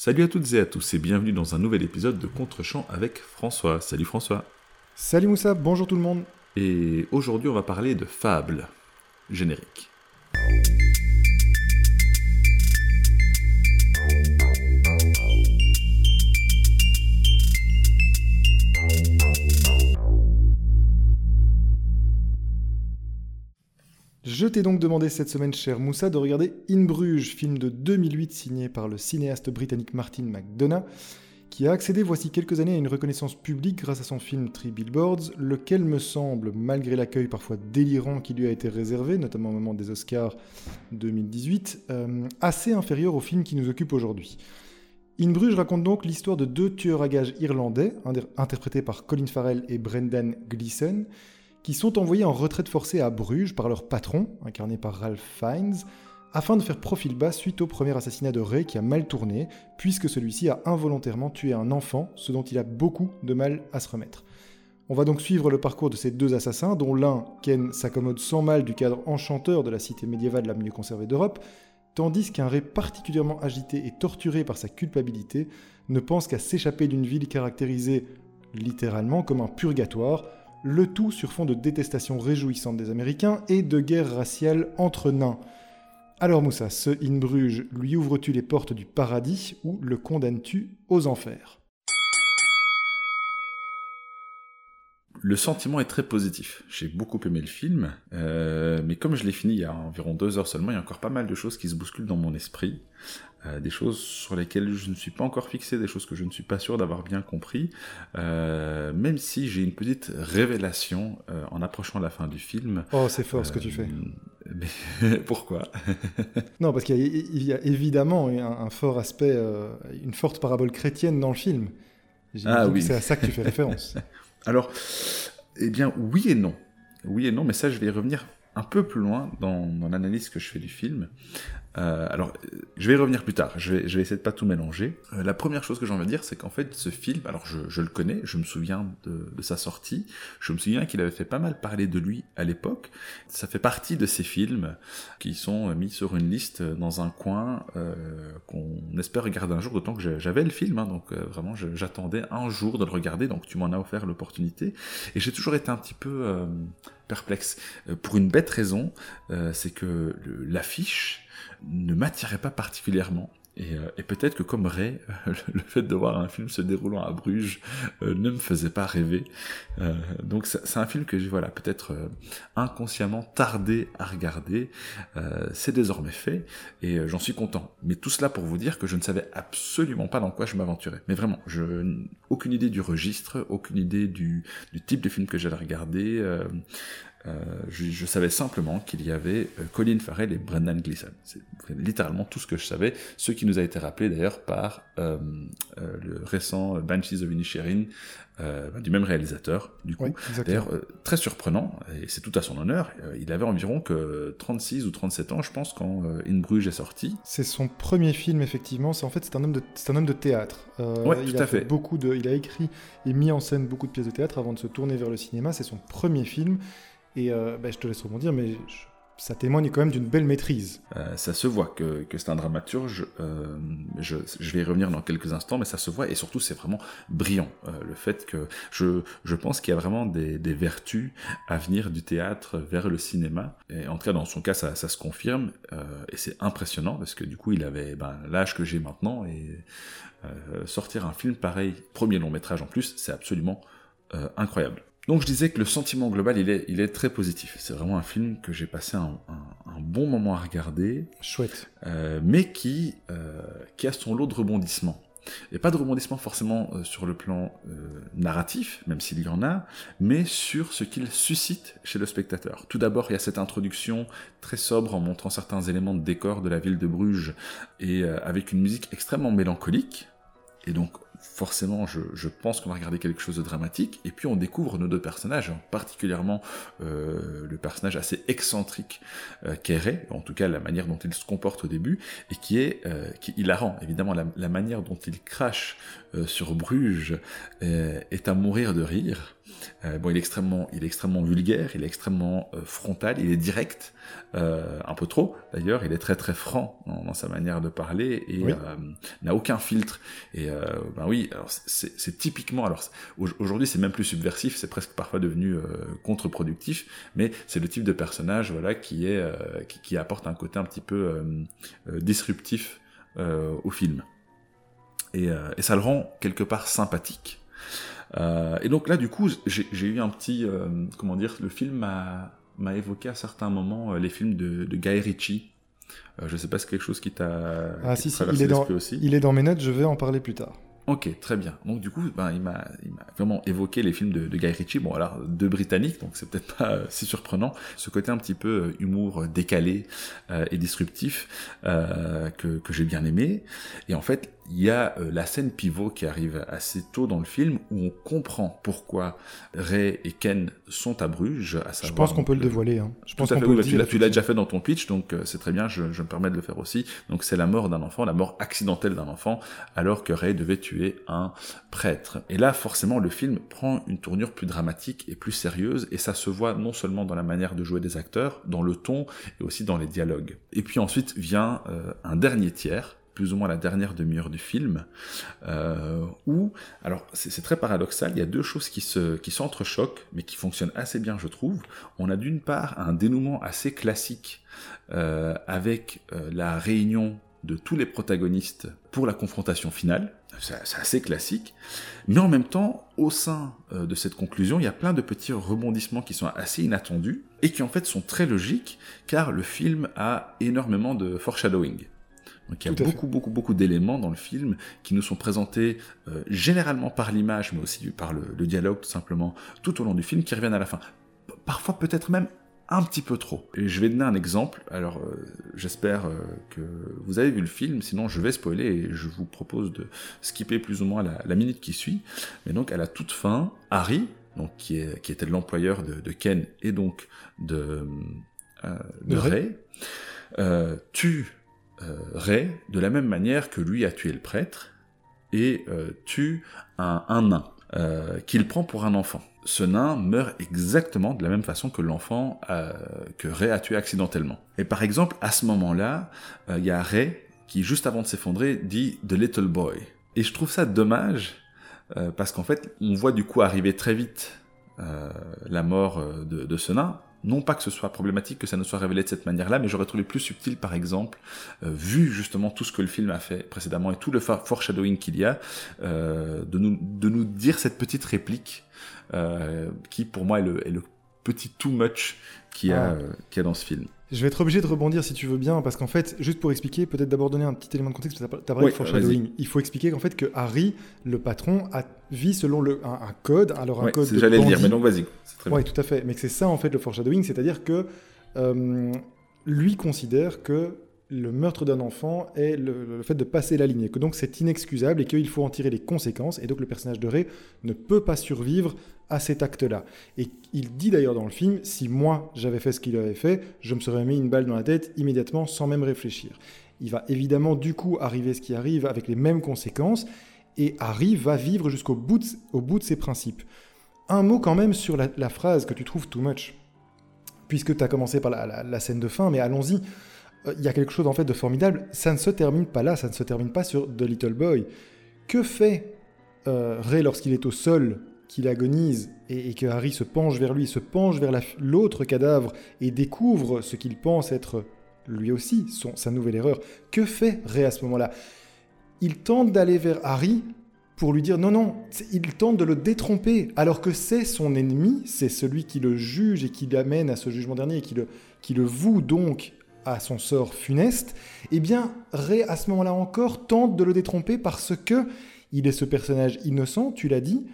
Salut à toutes et à tous et bienvenue dans un nouvel épisode de Contre-champ avec François. Salut François. Salut Moussa, bonjour tout le monde. Et aujourd'hui on va parler de Fable. Générique. Je t'ai donc demandé cette semaine, cher Moussa, de regarder In Bruges, film de 2008 signé par le cinéaste britannique Martin McDonough, qui a accédé voici quelques années à une reconnaissance publique grâce à son film Three Billboards, lequel me semble, malgré l'accueil parfois délirant qui lui a été réservé, notamment au moment des Oscars 2018, euh, assez inférieur au film qui nous occupe aujourd'hui. In Bruges raconte donc l'histoire de deux tueurs à gages irlandais, interprétés par Colin Farrell et Brendan Gleeson, qui sont envoyés en retraite forcée à Bruges par leur patron, incarné par Ralph Fiennes, afin de faire profil bas suite au premier assassinat de Ray qui a mal tourné, puisque celui-ci a involontairement tué un enfant, ce dont il a beaucoup de mal à se remettre. On va donc suivre le parcours de ces deux assassins, dont l'un, Ken, s'accommode sans mal du cadre enchanteur de la cité médiévale la mieux conservée d'Europe, tandis qu'un Ray particulièrement agité et torturé par sa culpabilité ne pense qu'à s'échapper d'une ville caractérisée littéralement comme un purgatoire, le tout sur fond de détestation réjouissante des Américains et de guerre raciale entre nains. Alors Moussa, ce In Bruges lui ouvre-tu les portes du paradis ou le condamnes-tu aux enfers? Le sentiment est très positif. J'ai beaucoup aimé le film, euh, mais comme je l'ai fini il y a environ deux heures seulement, il y a encore pas mal de choses qui se bousculent dans mon esprit. Euh, des choses sur lesquelles je ne suis pas encore fixé, des choses que je ne suis pas sûr d'avoir bien compris, euh, même si j'ai une petite révélation en approchant la fin du film. Oh, c'est fort ce que tu fais. Mais pourquoi? Non, parce qu'il y, a évidemment un, fort aspect, une forte parabole chrétienne dans le film. Ah oui. C'est à ça que tu fais référence. Alors, eh bien, oui et non. Oui et non, mais ça, je vais y revenir un peu plus loin dans, dans l'analyse que je fais du film. Euh, alors, je vais y revenir plus tard, je vais, essayer de pas tout mélanger. Euh, la première chose que j'ai envie de dire, c'est qu'en fait, ce film, alors je, le connais, je me souviens de, sa sortie, je me souviens qu'il avait fait pas mal parler de lui à l'époque. Ça fait partie de ces films qui sont mis sur une liste dans un coin euh, qu'on espère regarder un jour, d'autant que j'avais le film, hein, donc vraiment j'attendais un jour de le regarder, donc tu m'en as offert l'opportunité. Et j'ai toujours été un petit peu perplexe, pour une bête raison, c'est que l'affiche ne m'attirait pas particulièrement. Et, euh, peut-être que comme Ray, le fait de voir un film se déroulant à Bruges euh, ne me faisait pas rêver. Euh, donc c'est un film que j'ai voilà peut-être inconsciemment tardé à regarder. c'est désormais fait et j'en suis content. Mais tout cela pour vous dire que je ne savais absolument pas dans quoi je m'aventurais. Mais vraiment, je aucune idée du registre, aucune idée du, du type de film que j'allais regarder. Euh, je, savais simplement qu'il y avait euh, Colin Farrell et Brendan Gleeson. C'est littéralement tout ce que je savais, ce qui nous a été rappelé d'ailleurs par euh, le récent Banshees of Inisherin, bah, du même réalisateur, du coup. d'ailleurs, très surprenant, et c'est tout à son honneur, il avait environ que 36 ou 37 ans, je pense, quand In Bruges est sorti. C'est son premier film, effectivement. C'est en fait, c'est un homme de, c'est un homme de théâtre. ouais, il tout a à fait. Beaucoup de, il a écrit et mis en scène beaucoup de pièces de théâtre avant de se tourner vers le cinéma. C'est son premier film. Et euh, bah, je te laisse rebondir, mais ça témoigne quand même d'une belle maîtrise. Euh, ça se voit que, c'est un dramaturge, euh, je, vais y revenir dans quelques instants, mais ça se voit, et surtout c'est vraiment brillant, le fait que je, je pense qu'il y a vraiment des, vertus à venir du théâtre vers le cinéma, et en tout cas dans son cas ça, ça se confirme, et c'est impressionnant, parce que du coup il avait ben, l'âge que j'ai maintenant, et sortir un film pareil, premier long métrage en plus, c'est absolument incroyable. Donc je disais que le sentiment global, il est, il est très positif. C'est vraiment un film que j'ai passé un, bon moment à regarder. Chouette. Euh, mais qui, euh, qui a son lot de rebondissements. Et pas de rebondissements forcément euh, sur le plan narratif, même s'il y en a, mais sur ce qu'il suscite chez le spectateur. Tout d'abord, il y a cette introduction très sobre en montrant certains éléments de décor de la ville de Bruges et avec une musique extrêmement mélancolique. Et donc, forcément, je, pense qu'on va regarder quelque chose de dramatique, et puis on découvre nos deux personnages, hein, particulièrement euh, le personnage assez excentrique euh, en tout cas la manière dont il se comporte au début, et qui est, euh, qui hilarant, évidemment, la, manière dont il crache sur Bruges est à mourir de rire. Euh, bon, il est extrêmement, il est extrêmement vulgaire, il est extrêmement euh, frontal, il est direct, euh, un peu trop d'ailleurs. Il est très très franc dans, sa manière de parler et n'a aucun filtre. Et ben oui, c'est typiquement. Alors aujourd'hui, c'est même plus subversif, c'est presque parfois devenu contre-productif, mais c'est le type de personnage voilà qui est qui, qui, apporte un côté un petit peu disruptif au film. Et, et ça le rend quelque part sympathique. Euh, et donc là, du coup, j'ai eu un petit, euh, comment dire, le film m'a évoqué à certains moments euh, les films de, de Guy Ritchie. je sais pas si c'est quelque chose qui t'a. Ah si, si, il est, dans, aussi. il est dans mes notes, je vais en parler plus tard. Ok, très bien. Donc du coup, ben, il m'a vraiment évoqué les films de, de, Guy Ritchie. Bon, alors deux britanniques, donc c'est peut-être pas si surprenant. Ce côté un petit peu humour décalé et disruptif que, que j'ai bien aimé. Et en fait, il y a euh, la scène pivot qui arrive assez tôt dans le film où on comprend pourquoi Ray et Ken sont à Bruges. À savoir, je pense qu'on peut le dévoiler. Hein. Je pense qu'on peut le dire, tu l'as déjà fait dans ton pitch, donc euh, c'est très bien, je, je, me permets de le faire aussi. Donc c'est la mort d'un enfant, la mort accidentelle d'un enfant, alors que Ray devait tuer un prêtre. Et là, forcément, le film prend une tournure plus dramatique et plus sérieuse, et ça se voit non seulement dans la manière de jouer des acteurs, dans le ton, et aussi dans les dialogues. Et puis ensuite vient euh, un dernier tiers, plus ou moins la dernière demi-heure du film, euh, où, alors c'est très paradoxal, il y a deux choses qui se qui s'entrechoquent, mais qui fonctionnent assez bien, je trouve. On a d'une part un dénouement assez classique euh, avec euh, la réunion de tous les protagonistes pour la confrontation finale. C'est assez classique. Mais en même temps, au sein de cette conclusion, il y a plein de petits rebondissements qui sont assez inattendus et qui en fait sont très logiques car le film a énormément de foreshadowing. Donc il y a beaucoup, beaucoup, beaucoup d'éléments dans le film qui nous sont présentés euh, généralement par l'image, mais aussi par le, dialogue tout simplement, tout au long du film, qui reviennent à la fin. Parfois peut-être même un petit peu trop. Et je vais donner un exemple. Alors euh, j'espère euh, que vous avez vu le film, sinon je vais spoiler et je vous propose de skipper plus ou moins la, minute qui suit. Mais donc à la toute fin, Harry, donc qui, est, qui était l'employeur de, Ken et donc de, de Ray, tue euh, Ray de la même manière que lui a tué le prêtre et euh, tue un, nain euh, qu'il prend pour un enfant. Ce nain meurt exactement de la même façon que l'enfant que Ray a tué accidentellement. Et par exemple, à ce moment-là, il y a Ray qui, juste avant de s'effondrer, dit The Little Boy. Et je trouve ça dommage parce qu'en fait, on voit du coup arriver très vite la mort de, de, ce nain, non pas que ce soit problématique que ça ne soit révélé de cette manière-là, mais j'aurais trouvé plus subtil, par exemple, euh, vu justement tout ce que le film a fait précédemment et tout le foreshadowing qu'il y a, euh, de, nous, de nous dire cette petite réplique euh, qui, pour moi, est le, est le petit too much qu'il y, a, ah. a dans ce film. Je vais être obligé de rebondir si tu veux bien, parce qu'en fait, juste pour expliquer, peut-être d'abord donner un petit élément de contexte, parce que tu as parlé de foreshadowing. Il faut expliquer qu'en fait, que Harry, le patron, a, vit selon le, un, code. Alors, un code. J'allais le dire, mais donc vas-y. Oui, tout à fait. Mais c'est ça, en fait, le foreshadowing, c'est-à-dire que euh, lui considère que le meurtre d'un enfant est le, fait de passer la ligne, que donc c'est inexcusable et qu'il faut en tirer les conséquences, et donc le personnage de Ray ne peut pas survivre à cet acte-là. Et il dit d'ailleurs dans le film, si moi j'avais fait ce qu'il avait fait, je me serais mis une balle dans la tête immédiatement sans même réfléchir. Il va évidemment du coup arriver ce qui arrive avec les mêmes conséquences, et Harry va vivre jusqu'au bout, au bout de ses principes. Un mot quand même sur la, phrase que tu trouves too much, puisque tu as commencé par la scène de fin, mais allons-y. Euh, il y a quelque chose en fait de formidable. Ça ne se termine pas là, ça ne se termine pas sur The Little Boy. Que fait euh, Ray lorsqu'il est au sol, qu'il agonise et, que Harry se penche vers lui, se penche vers l'autre cadavre et découvre ce qu'il pense être lui aussi son, sa nouvelle erreur Que fait Ray à ce moment-là? Il tente d'aller vers Harry pour lui dire non, non, il tente de le détromper, alors que c'est son ennemi, c'est celui qui le juge et qui l'amène à ce jugement dernier et qui le, qui le voue donc à son sort funeste, eh bien, Ray, à ce moment-là encore, tente de le détromper parce que il est ce personnage innocent, tu l'as dit,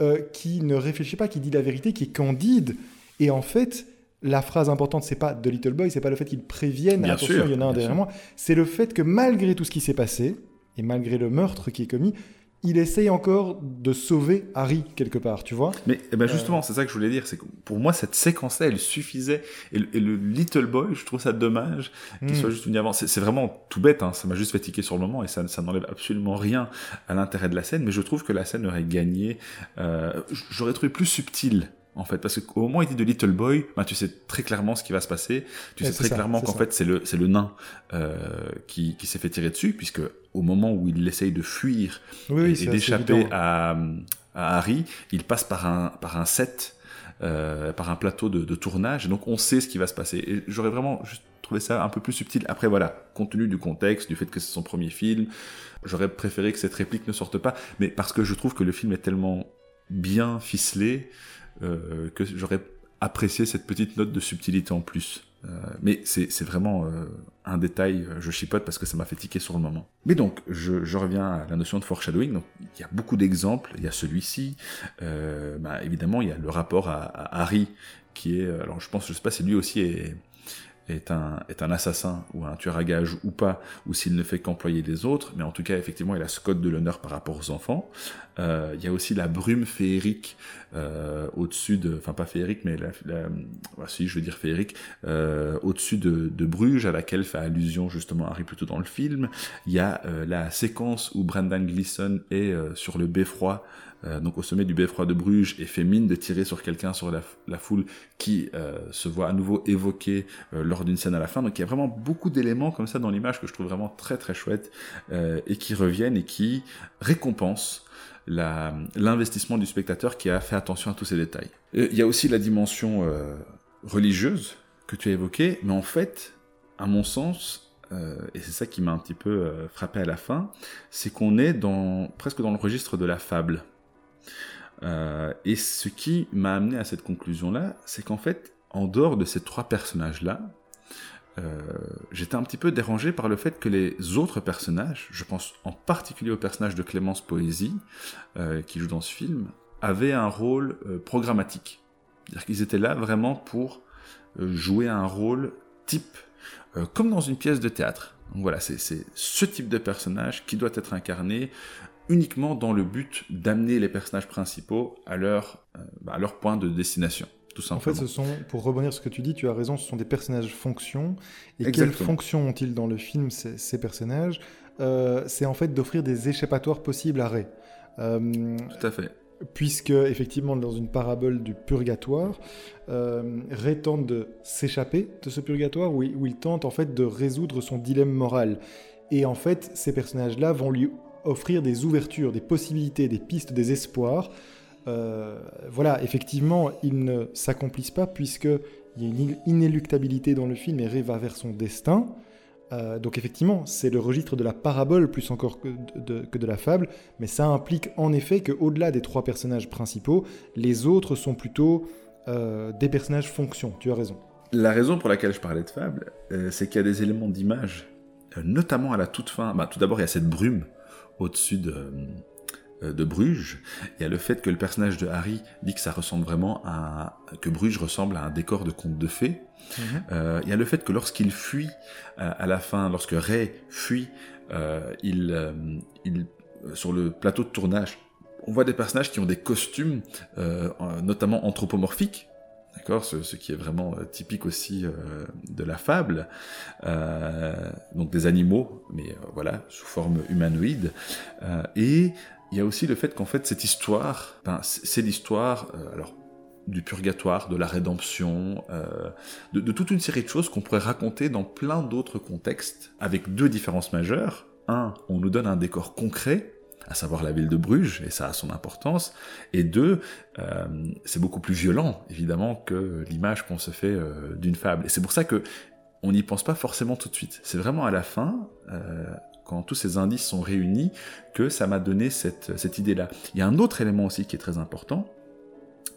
euh, qui ne réfléchit pas, qui dit la vérité, qui est candide. Et en fait, la phrase importante, c'est pas de Little Boy, c'est pas le fait qu'il prévienne, attention, il y en a un derrière moi, c'est le fait que malgré tout ce qui s'est passé, et malgré le meurtre qui est commis, il essaye encore de sauver Harry quelque part, tu vois. Mais eh ben justement, c'est ça que je voulais dire, c'est que pour moi cette séquence-là, elle suffisait. Et, le Little Boy, je trouve ça dommage qu'il hmm. soit juste venu avant. C'est vraiment tout bête, hein, ça m'a juste fait tiquer sur le moment et ça, ça n'enlève absolument rien à l'intérêt de la scène. Mais je trouve que la scène aurait gagné. Euh, J'aurais trouvé plus subtil en fait, parce qu'au moment où il dit de Little Boy, ben, tu sais très clairement ce qui va se passer. Tu sais très clairement qu'en fait c'est le c'est le nain euh, qui, qui s'est fait tirer dessus, puisque au moment où il essaye de fuir et, d'échapper à, à, Harry, il passe par un par un set, euh, par un plateau de, de, tournage, donc on sait ce qui va se passer. Et j'aurais vraiment juste trouvé ça un peu plus subtil. Après voilà, compte tenu du contexte, du fait que c'est son premier film, j'aurais préféré que cette réplique ne sorte pas, mais parce que je trouve que le film est tellement bien ficelé euh, que j'aurais apprécié cette petite note de subtilité en plus. Euh, mais c'est vraiment euh, un détail, je chipote parce que ça m'a fait tiquer sur le moment. Mais donc, je, reviens à la notion de foreshadowing. Donc, il y a beaucoup d'exemples. Il y a celui-ci. Bah, évidemment, il y a le rapport à, à, Harry, qui est... Alors, je pense, je sais pas si lui aussi est, est un, est un assassin ou un tueur à gage ou pas, ou s'il ne fait qu'employer des autres, mais en tout cas, effectivement, il a ce code de l'honneur par rapport aux enfants. Euh, il y a aussi la brume féerique euh, au-dessus de, enfin pas féerique, mais la si je veux dire féerique, euh, au-dessus de, de, Bruges, à laquelle fait allusion justement Harry plutôt dans le film. Il y a la séquence où Brendan Gleeson est sur le beffroi euh, donc au sommet du beffroi de Bruges, et fait mine de tirer sur quelqu'un sur la, foule qui euh, se voit à nouveau évoqué euh, lors d'une scène à la fin. Donc il y a vraiment beaucoup d'éléments comme ça dans l'image que je trouve vraiment très très chouette et qui reviennent et qui récompensent l'investissement du spectateur qui a fait attention à tous ces détails. Il y a aussi la dimension religieuse que tu as évoquée, mais en fait, à mon sens, et c'est ça qui m'a un petit peu frappé à la fin, c'est qu'on est dans, presque dans le registre de la fable. Euh, et ce qui m'a amené à cette conclusion-là, c'est qu'en fait, en dehors de ces trois personnages-là, euh, j'étais un petit peu dérangé par le fait que les autres personnages, je pense en particulier au personnage de Clémence Poésie, euh, qui joue dans ce film, avaient un rôle programmatique. C'est-à-dire qu'ils étaient là vraiment pour jouer un rôle type, comme dans une pièce de théâtre. Donc voilà, c'est ce type de personnage qui doit être incarné uniquement dans le but d'amener les personnages principaux à leur, euh, bah, à leur point de destination. Tout simplement. En fait, ce sont, pour rebondir sur ce que tu dis, tu as raison, ce sont des personnages fonctions. Et quelles fonctions ont-ils dans le film, ces, personnages? Euh, C'est en fait d'offrir des échappatoires possibles à Ray. Euh, Tout à fait. Puisque, effectivement, dans une parabole du purgatoire, Ray tente de s'échapper de ce purgatoire où il, où il tente en fait de résoudre son dilemme moral. Et en fait, ces personnages-là vont lui offrir des ouvertures, des possibilités, des pistes, des espoirs. Euh, voilà, effectivement, ils ne s'accomplissent pas puisqu'il y a une inéluctabilité dans le film et Ray va vers son destin. Euh, donc effectivement, c'est le registre de la parabole plus encore que de, que de la fable, mais ça implique en effet qu'au-delà des trois personnages principaux, les autres sont plutôt euh, des personnages fonction, tu as raison. La raison pour laquelle je parlais de fable, c'est qu'il y a des éléments d'image, notamment à la toute fin. Bah, tout d'abord, il y a cette brume au-dessus de, euh, de Bruges. Il y a le fait que le personnage de Harry dit que ça ressemble vraiment à que Bruges ressemble à un décor de conte de fées. Mhm. Euh, il y a le fait que lorsqu'il fuit euh, à la fin, lorsque Ray fuit, il, il sur le plateau de tournage, on voit des personnages qui ont des costumes, notamment anthropomorphiques, D'accord ce, qui est vraiment euh, typique aussi euh, de la fable. Euh, donc des animaux, mais voilà, sous forme humanoïde. Et il y a aussi le fait qu'en fait, cette histoire, c'est l'histoire, alors du purgatoire, de la rédemption, de, de, toute une série de choses qu'on pourrait raconter dans plein d'autres contextes, avec deux différences majeures. Un, on nous donne un décor concret, à savoir la ville de Bruges, et ça a son importance. Et deux, euh, c'est beaucoup plus violent, évidemment, que l'image qu'on se fait euh, d'une fable. Et c'est pour ça que on n'y pense pas forcément tout de suite. C'est vraiment à la fin, euh, quand tous ces indices sont réunis, que ça m'a donné cette, cette idée-là. Il y a un autre élément aussi qui est très important,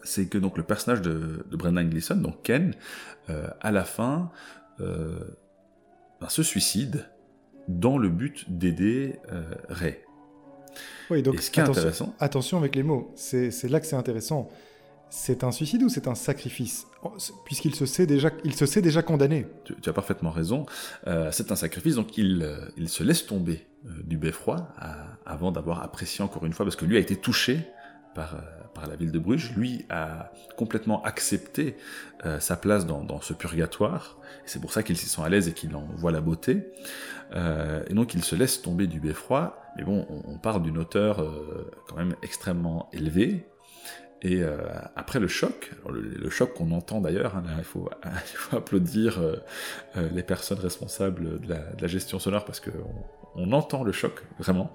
c'est que donc le personnage de, de Brendan Gleeson, donc Ken, à la fin, ben, se suicide dans le but d'aider Ray. Oui, donc attention, attention, avec les mots. C'est là que c'est intéressant. C'est un suicide ou c'est un sacrifice? Puisqu'il se, sait déjà, il se sait déjà condamné. Tu, as parfaitement raison. Euh, c'est un sacrifice, donc il, euh, il se laisse tomber euh, du beffroi avant d'avoir apprécié encore une fois, parce que lui a été touché par, par la ville de Bruges. Lui a complètement accepté sa place dans, ce purgatoire. C'est pour ça qu'il s'y sent à l'aise et qu'il en voit la beauté. et donc il se laisse tomber du beffroi. Mais bon, on, on parle d'une hauteur quand même extrêmement élevée, et euh, après le choc, le, choc qu'on entend d'ailleurs, hein, il, faut, applaudir euh, euh, les personnes responsables de la, gestion sonore parce qu'on on entend le choc vraiment,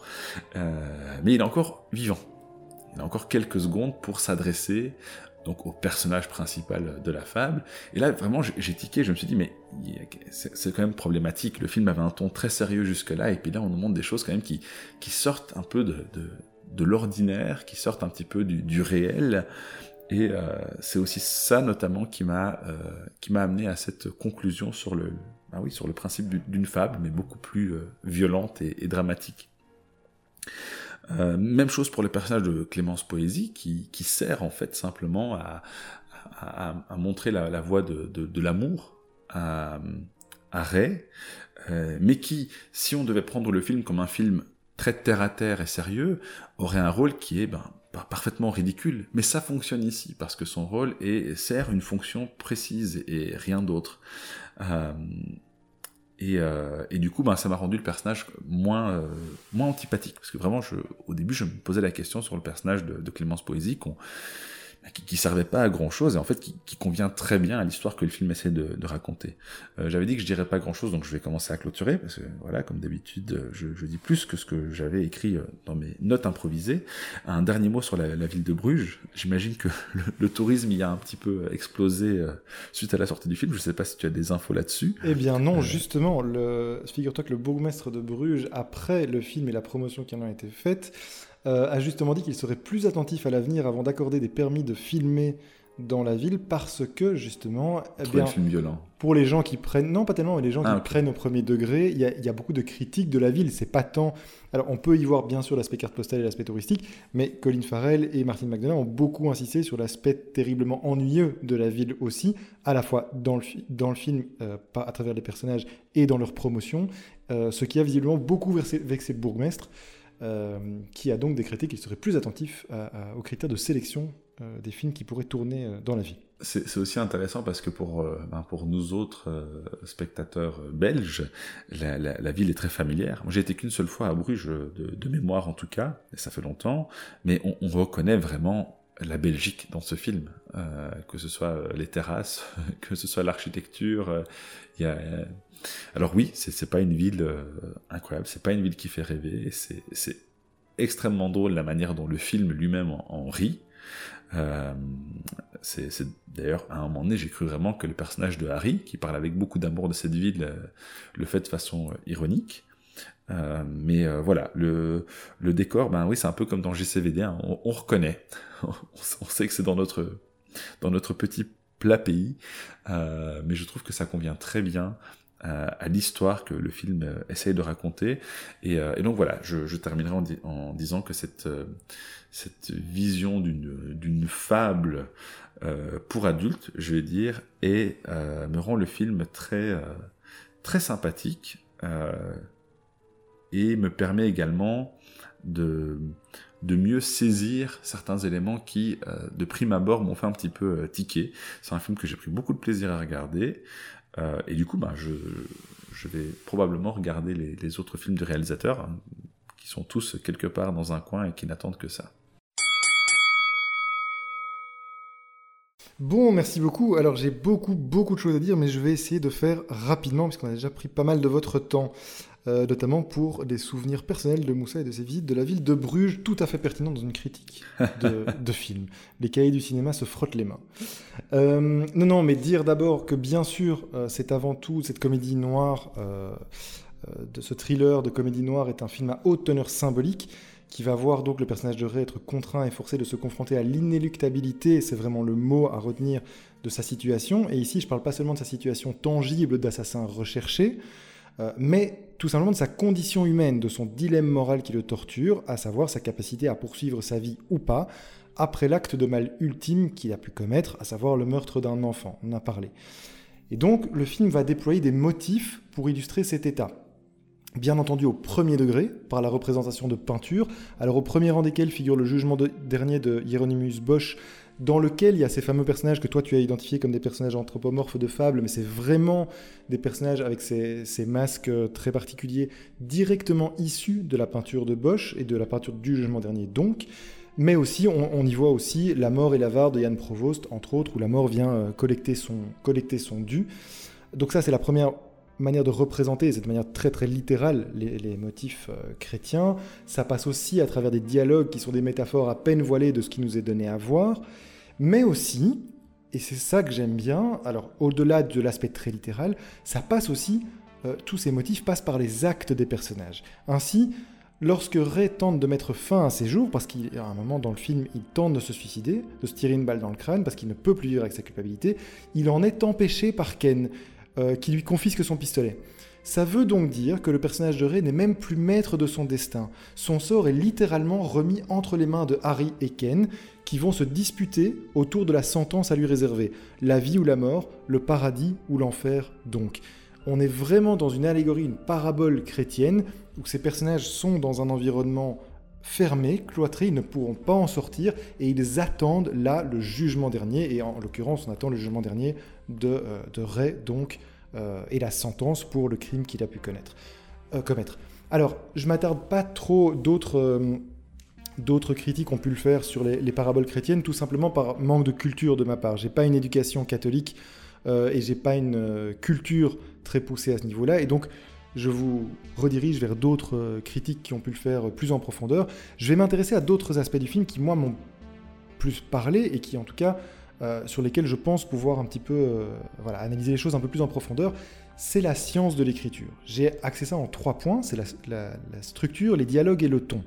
mais il est encore vivant. Il a encore quelques secondes pour s'adresser donc au personnage principal de la fable. Et là, vraiment, j'ai tiqué, je me suis dit, mais c'est quand même problématique. Le film avait un ton très sérieux jusque-là, et puis là, on nous montre des choses quand même qui, sortent un peu de, l'ordinaire, qui sortent un petit peu du, réel. Et euh, c'est aussi ça notamment qui m'a euh, qui m'a amené à cette conclusion sur le ah oui sur le principe d'une fable, mais beaucoup plus euh, violente et, dramatique. Même chose pour le personnage de Clémence Poésie, qui, sert en fait simplement à, montrer la, la voie de, l'amour à, Ray, mais qui, si on devait prendre le film comme un film très terre à terre et sérieux, aurait un rôle qui est ben, parfaitement ridicule. Mais ça fonctionne ici, parce que son rôle est, sert une fonction précise et rien d'autre. Euh, euh, et, du coup, ben, ça m'a rendu le personnage moins, euh, moins antipathique. Parce que vraiment, au début, je me posais la question sur le personnage de, de Clémence Poésie, qu'on qui, qui servait pas à grand chose et en fait qui, qui convient très bien à l'histoire que le film essaie de, de raconter. Euh, J'avais dit que je dirais pas grand chose, donc je vais commencer à clôturer parce que voilà, comme d'habitude, je, je, dis plus que ce que j'avais écrit euh, dans mes notes improvisées. Un dernier mot sur la, la ville de Bruges. J'imagine que le, le, tourisme y a un petit peu explosé euh, suite à la sortie du film. Je sais pas si tu as des infos là-dessus. Eh bien non, euh... justement, le... figure-toi que le bourgmestre de Bruges, après le film et la promotion qui en a été faite, euh, a justement dit qu'il serait plus attentif à l'avenir avant d'accorder des permis de filmer dans la ville parce que justement, eh bien, film violent. pour les gens qui prennent, non pas tellement, mais les gens ah, qui prennent au premier degré, il y, y, a beaucoup de critiques de la ville. C'est pas tant. Alors on peut y voir bien sûr l'aspect carte postale et l'aspect touristique, mais Colin Farrell et Martin McDonough ont beaucoup insisté sur l'aspect terriblement ennuyeux de la ville aussi, à la fois dans le, dans le film, euh, pas à travers les personnages et dans leur promotion, euh, ce qui a visiblement beaucoup vexé le bourgmestre. Euh, qui a donc décrété qu'il serait plus attentif aux critères de sélection euh, des films qui pourraient tourner euh, dans la ville. C'est aussi intéressant parce que pour, ben pour nous autres spectateurs belges, la, ville est très familière. Moi, j'ai été qu'une seule fois à Bruges, de, mémoire en tout cas, et ça fait longtemps, mais on reconnaît vraiment la Belgique dans ce film, euh, que ce soit les terrasses, que ce soit l'architecture. Il y a alors oui, c'est pas une ville euh, incroyable, c'est pas une ville qui fait rêver, c'est extrêmement drôle la manière dont le film lui-même en, rit. Euh, c'est d'ailleurs à un moment donné, j'ai cru vraiment que le personnage de Harry, qui parle avec beaucoup d'amour de cette ville, euh, le fait de façon ironique. Mais voilà, le, décor, ben oui, c'est un peu comme dans GCVD, hein, on, reconnaît, on, sait que c'est dans notre, dans notre petit plat pays, mais je trouve que ça convient très bien à, l'histoire que le film euh, essaye de raconter. Et, euh, donc voilà, je, terminerai en, disant que cette, euh, cette vision d'une fable euh, pour adultes, je vais dire, et euh, me rend le film très, très sympathique et me permet également de, de mieux saisir certains éléments qui, de prime abord, m'ont fait un petit peu tiquer. C'est un film que j'ai pris beaucoup de plaisir à regarder. Euh, et du coup, bah, je, je, vais probablement regarder les, les autres films du réalisateur, hein, qui sont tous quelque part dans un coin et qui n'attendent que ça. Bon, merci beaucoup. Alors j'ai beaucoup, beaucoup de choses à dire, mais je vais essayer de faire rapidement, puisqu'on a déjà pris pas mal de votre temps. Euh, notamment pour des souvenirs personnels de Moussa et de ses visites de la ville de Bruges, tout à fait pertinent dans une critique de, de film. Les cahiers du cinéma se frottent les mains. Euh, non, non, mais dire d'abord que bien sûr, euh, c'est avant tout cette comédie noire, de ce thriller de comédie noire est un film à haute teneur symbolique qui va voir donc le personnage de Ray être contraint et forcé de se confronter à l'inéluctabilité, c'est vraiment le mot à retenir de sa situation. Et ici, je ne parle pas seulement de sa situation tangible d'assassin recherché, euh, mais tout simplement de sa condition humaine, de son dilemme moral qui le torture, à savoir sa capacité à poursuivre sa vie ou pas, après l'acte de mal ultime qu'il a pu commettre, à savoir le meurtre d'un enfant. On en a parlé. Et donc, le film va déployer des motifs pour illustrer cet état. Bien entendu au premier degré, par la représentation de peintures, alors au premier rang desquels figure le jugement dernier de Hieronymus Bosch, dans lequel il y a ces fameux personnages que toi tu as identifiés comme des personnages anthropomorphes de fable, mais c'est vraiment des personnages avec ces, masques euh, très particuliers, directement issus de la peinture de Bosch et de la peinture du jugement dernier donc. Mais aussi, on, y voit aussi La mort et l'avare de Yann Provost, entre autres, où la mort vient euh, collecter son, collecter son dû. Donc ça, c'est la première manière de représenter, cette manière très très littérale, les, motifs euh, chrétiens. Ça passe aussi à travers des dialogues qui sont des métaphores à peine voilées de ce qui nous est donné à voir mais aussi, et c'est ça que j'aime bien, alors au-delà de l'aspect très littéral, ça passe aussi, euh, tous ces motifs passent par les actes des personnages. Ainsi, lorsque Ray tente de mettre fin à ses jours, parce qu'à un moment dans le film, il tente de se suicider, de se tirer une balle dans le crâne, parce qu'il ne peut plus vivre avec sa culpabilité, il en est empêché par Ken, euh, qui lui confisque son pistolet. Ça veut donc dire que le personnage de Ray n'est même plus maître de son destin. Son sort est littéralement remis entre les mains de Harry et Ken, qui vont se disputer autour de la sentence à lui réserver. La vie ou la mort, le paradis ou l'enfer donc. On est vraiment dans une allégorie, une parabole chrétienne, où ces personnages sont dans un environnement fermé, cloîtré, ils ne pourront pas en sortir, et ils attendent là le jugement dernier, et en l'occurrence on attend le jugement dernier de, euh, Ray, donc, et la sentence pour le crime qu'il a pu connaître, euh, commettre. Alors, je m'attarde pas trop d'autres D'autres critiques ont pu le faire sur les, paraboles chrétiennes, tout simplement par manque de culture de ma part. J'ai pas une éducation catholique euh, et j'ai pas une euh, culture très poussée à ce niveau-là, et donc je vous redirige vers d'autres euh, critiques qui ont pu le faire plus en profondeur. Je vais m'intéresser à d'autres aspects du film qui moi m'ont plus parlé et qui en tout cas sur lesquels je pense pouvoir un petit peu voilà, analyser les choses un peu plus en profondeur. C'est la science de l'écriture. J'ai axé ça en trois points. C'est la structure, les dialogues et le ton.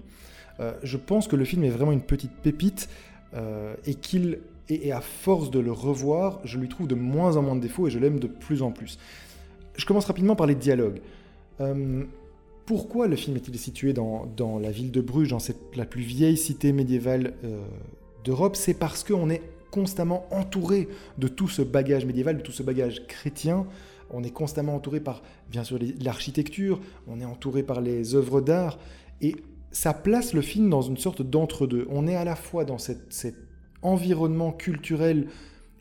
Euh, je pense que le film est vraiment une petite pépite euh, et qu'il et, à force de le revoir, je lui trouve de moins en moins de défauts et je l'aime de plus en plus. Je commence rapidement par les dialogues. Euh, pourquoi le film est-il situé dans, la ville de Bruges, dans la plus vieille cité médiévale d'Europe? C'est parce qu'on est constamment entouré de tout ce bagage médiéval, de tout ce bagage chrétien. On est constamment entouré par, bien sûr, l'architecture, on est entouré par les œuvres d'art, et ça place le film dans une sorte d'entre-deux. On est à la fois dans cet environnement culturel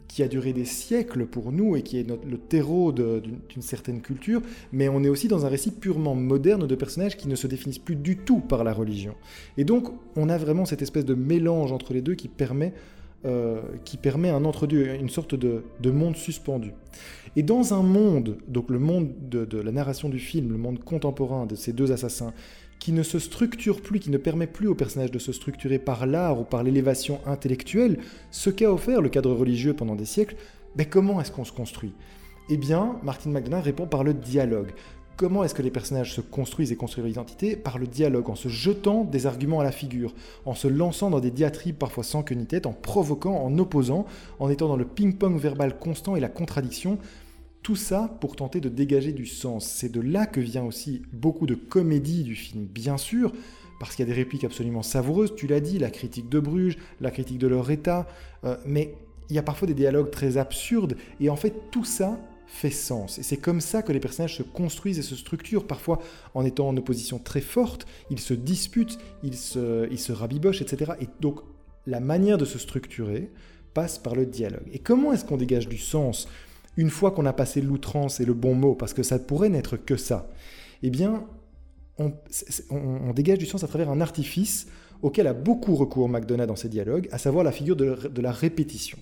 qui a duré des siècles pour nous et qui est le terreau d'une certaine culture, mais on est aussi dans un récit purement moderne de personnages qui ne se définissent plus du tout par la religion. Et donc, on a vraiment cette espèce de mélange entre les deux qui permet, euh, qui permet un entre-deux, une sorte de, monde suspendu. Et dans un monde, donc le monde de la narration du film, le monde contemporain de ces deux assassins, qui ne se structure plus, qui ne permet plus au personnage de se structurer par l'art ou par l'élévation intellectuelle, ce qu'a offert le cadre religieux pendant des siècles, mais comment est-ce qu'on se construit? Eh bien, Martin McDonough répond par le dialogue. Comment est-ce que les personnages se construisent et construisent leur identité Par le dialogue, en se jetant des arguments à la figure, en se lançant dans des diatribes parfois sans queue ni tête, en provoquant, en opposant, en étant dans le ping-pong verbal constant et la contradiction, tout ça pour tenter de dégager du sens. C'est de là que vient aussi beaucoup de comédie du film, bien sûr, parce qu'il y a des répliques absolument savoureuses, tu l'as dit, la critique de Bruges, la critique de leur état, mais il y a parfois des dialogues très absurdes, et en fait tout ça fait sens. Et c'est comme ça que les personnages se construisent et se structurent, parfois en étant en opposition très forte, ils se disputent, ils se, ils se rabibochent, etc. Et donc la manière de se structurer passe par le dialogue. Et comment est-ce qu'on dégage du sens une fois qu'on a passé l'outrance et le bon mot, parce que ça pourrait n'être que ça, eh bien, on, dégage du sens à travers un artifice auquel a beaucoup recours McDonough dans ses dialogues, à savoir la figure de, la répétition.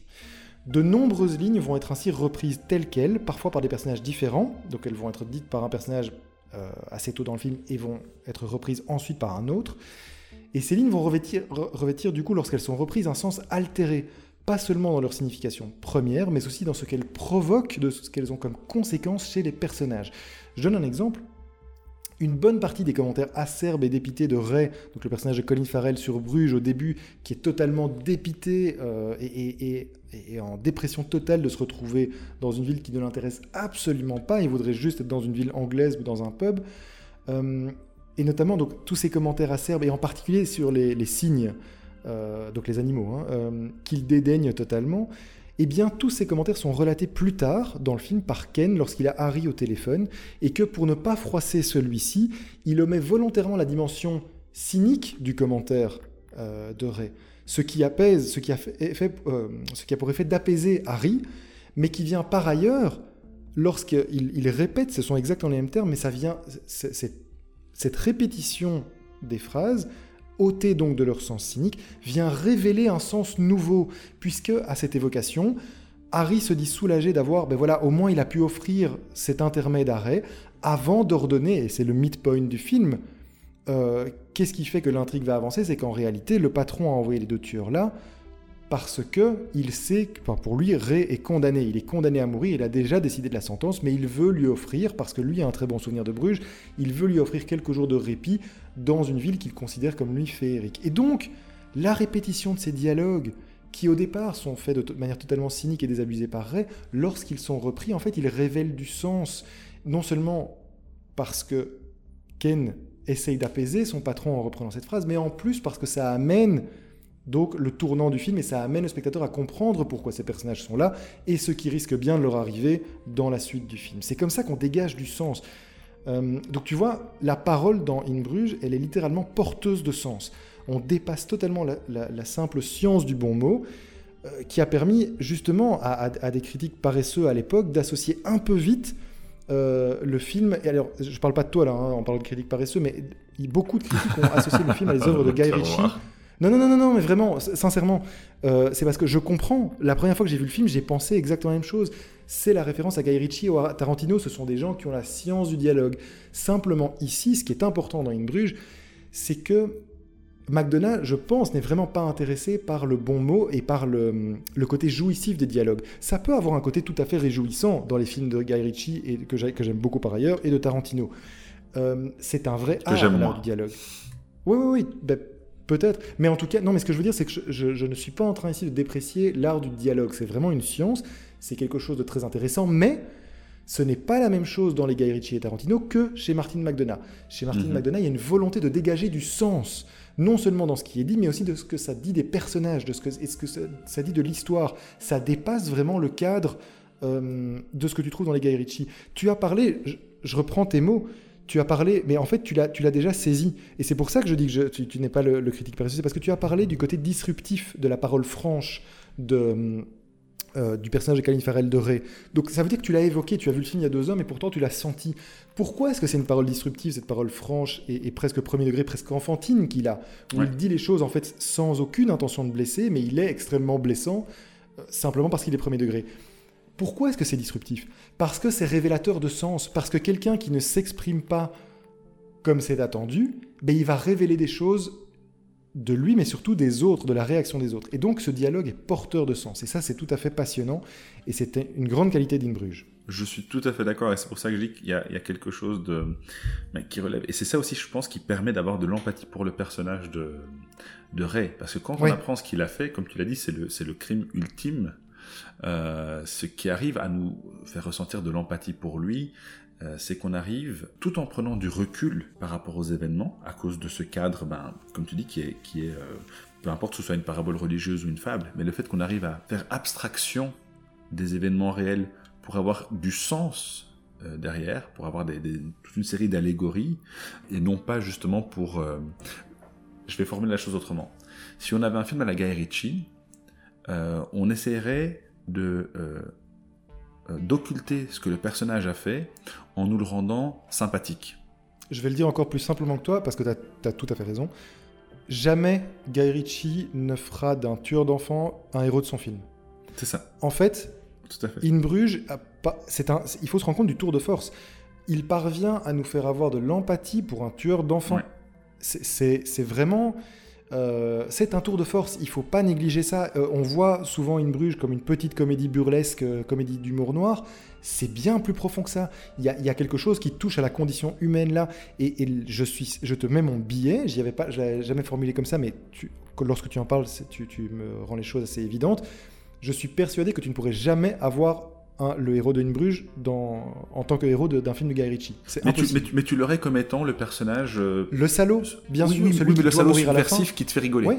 De nombreuses lignes vont être ainsi reprises telles quelles, parfois par des personnages différents, donc elles vont être dites par un personnage euh, assez tôt dans le film et vont être reprises ensuite par un autre. Et ces lignes vont revêtir, revêtir du coup, lorsqu'elles sont reprises, un sens altéré, pas seulement dans leur signification première, mais aussi dans ce qu'elles provoquent, de ce qu'elles ont comme conséquence chez les personnages. Je donne un exemple. Une bonne partie des commentaires acerbes et dépités de Ray, donc le personnage de Colin Farrell sur Bruges au début, qui est totalement dépité euh, et, en dépression totale de se retrouver dans une ville qui ne l'intéresse absolument pas, il voudrait juste être dans une ville anglaise ou dans un pub. Euh, et notamment donc tous ces commentaires acerbes, et en particulier sur les signes donc les animaux, hein, qu'il dédaigne totalement, eh bien tous ces commentaires sont relatés plus tard dans le film par Ken lorsqu'il a Harry au téléphone, et que pour ne pas froisser celui-ci, il omet volontairement la dimension cynique du commentaire de Ray, ce qui apaise, ce qui a, ce qui a pour effet d'apaiser Harry, mais qui vient par ailleurs lorsqu'il il répète, ce sont exactement les mêmes termes, mais ça vient, cette répétition des phrases, ôtées donc de leur sens cynique, vient révéler un sens nouveau, puisque à cette évocation, Harry se dit soulagé d'avoir, ben voilà, au moins il a pu offrir cet intermède arrêt avant d'ordonner, et c'est le midpoint du film, euh, qu'est-ce qui fait que l'intrigue va avancer? C'est qu'en réalité, le patron a envoyé les deux tueurs là parce que il sait que pour lui, Ray est condamné. Il est condamné à mourir, il a déjà décidé de la sentence, mais il veut lui offrir, parce que lui a un très bon souvenir de Bruges, il veut lui offrir quelques jours de répit dans une ville qu'il considère comme lui féerique. Et donc, la répétition de ces dialogues, qui au départ sont faits de, manière totalement cynique et désabusée par Ray, lorsqu'ils sont repris, en fait, ils révèlent du sens, non seulement parce que Ken essaye d'apaiser son patron en reprenant cette phrase, mais en plus parce que ça amène donc le tournant du film et ça amène le spectateur à comprendre pourquoi ces personnages sont là et ce qui risque bien de leur arriver dans la suite du film. C'est comme ça qu'on dégage du sens. Euh, donc tu vois, la parole dans In Bruges, elle est littéralement porteuse de sens. On dépasse totalement la, simple science du bon mot euh, qui a permis justement à, des critiques paresseux à l'époque d'associer un peu vite euh, le film, et alors je parle pas de toi là, hein, on parle de critiques paresseux, mais beaucoup de critiques ont associé le film à les œuvres de Guy Ritchie non, non, non, non, mais vraiment, sincèrement, euh, c'est parce que je comprends. La première fois que j'ai vu le film, j'ai pensé exactement la même chose. C'est la référence à Guy Ritchie ou à Tarantino. Ce sont des gens qui ont la science du dialogue. Simplement, ici, ce qui est important dans In Bruges, c'est que McDonough, je pense, n'est vraiment pas intéressé par le bon mot et par le, côté jouissif des dialogues. Ça peut avoir un côté tout à fait réjouissant dans les films de Guy Ritchie, et que j'aime beaucoup par ailleurs, et de Tarantino. Euh, c'est un vrai art du dialogue. Oui, oui, oui. Ben, Peut-être. Mais en tout cas, non, mais ce que je veux dire, c'est que je, ne suis pas en train ici de déprécier l'art du dialogue. C'est vraiment une science, c'est quelque chose de très intéressant, mais ce n'est pas la même chose dans les Guy Ritchie et Tarantino que chez Martin McDonough. Chez Martin mm McDonough, il y a une volonté de dégager du sens, non seulement dans ce qui est dit, mais aussi de ce que ça dit des personnages, de ce que, ce que ça, dit de l'histoire. Ça dépasse vraiment le cadre euh, de ce que tu trouves dans les Guy Ritchie. Tu as parlé, je reprends tes mots, tu as parlé, mais en fait, tu l'as, déjà saisi. Et c'est pour ça que je dis que tu, n'es pas le, critique paresseux, c'est parce que tu as parlé du côté disruptif de la parole franche de, euh, du personnage de Colin Farrell de Ray. Donc ça veut dire que tu l'as évoqué, tu as vu le film il y a deux ans, mais pourtant tu l'as senti. Pourquoi est-ce que c'est une parole disruptive, cette parole franche et, presque premier degré, presque enfantine qu'il a Où il dit les choses en fait sans aucune intention de blesser, mais il est extrêmement blessant, euh, simplement parce qu'il est premier degré. Pourquoi est-ce que c'est disruptif? Parce que c'est révélateur de sens, parce que quelqu'un qui ne s'exprime pas comme c'est attendu, ben il va révéler des choses de lui, mais surtout des autres, de la réaction des autres. Et donc ce dialogue est porteur de sens. Et ça, c'est tout à fait passionnant. Et c'est une grande qualité d'Inbruges. Je suis tout à fait d'accord. Et c'est pour ça que je dis qu'il y, a quelque chose de, qui relève. Et c'est ça aussi, je pense, qui permet d'avoir de l'empathie pour le personnage de, de Ray. Parce que quand on apprend ce qu'il a fait, comme tu l'as dit, c'est le, le crime ultime. Euh, ce qui arrive à nous faire ressentir de l'empathie pour lui, euh, c'est qu'on arrive, tout en prenant du recul par rapport aux événements, à cause de ce cadre, ben, comme tu dis, qui est, qui est euh, peu importe que ce soit une parabole religieuse ou une fable, mais le fait qu'on arrive à faire abstraction des événements réels pour avoir du sens derrière, pour avoir toute une série d'allégories, et non pas justement pour... je vais formuler la chose autrement. Si on avait un film à la Guy Ritchie, on essaierait de euh, euh, d'occulter ce que le personnage a fait en nous le rendant sympathique. Je vais le dire encore plus simplement que toi, parce que tu as, tout à fait raison. Jamais Guy Ritchie ne fera d'un tueur d'enfants un héros de son film. C'est ça. En fait, tout à fait. In Bruges, c'est un, il faut se rendre compte du tour de force. Il parvient à nous faire avoir de l'empathie pour un tueur d'enfants. C'est vraiment euh, c'est un tour de force, il faut pas négliger ça. Euh, on voit souvent une Bruges comme une petite comédie burlesque, euh, comédie d'humour noir. C'est bien plus profond que ça. Il y, a, quelque chose qui touche à la condition humaine là. Et, je, suis, je te mets mon billet. J'y avais pas, jamais formulé comme ça, mais lorsque tu en parles, tu me rends les choses assez évidentes. Je suis persuadé que tu ne pourrais jamais avoir le héros de Bruges dans, en tant que héros d'un film de Guy Ritchie. Mais tu, mais, l'aurais comme étant le personnage. Le salaud, bien sûr. celui qui le salaud subversif qui te fait rigoler. Oui,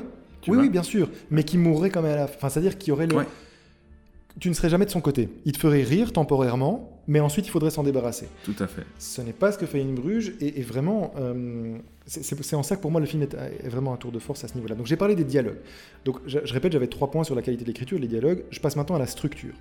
oui, oui, bien sûr, mais qui mourrait quand même à la fin. Enfin, c'est-à-dire qu'il y aurait le. Ouais. Tu ne serais jamais de son côté. Il te ferait rire temporairement, mais ensuite il faudrait s'en débarrasser. Tout à fait. Ce n'est pas ce que fait In Bruges, et, et vraiment, euh, c'est- en ça que pour moi le film est, est vraiment un tour de force à ce niveau-là. Donc j'ai parlé des dialogues. Donc je, je répète, j'avais trois points sur la qualité de l'écriture, les dialogues. Je passe maintenant à la structure.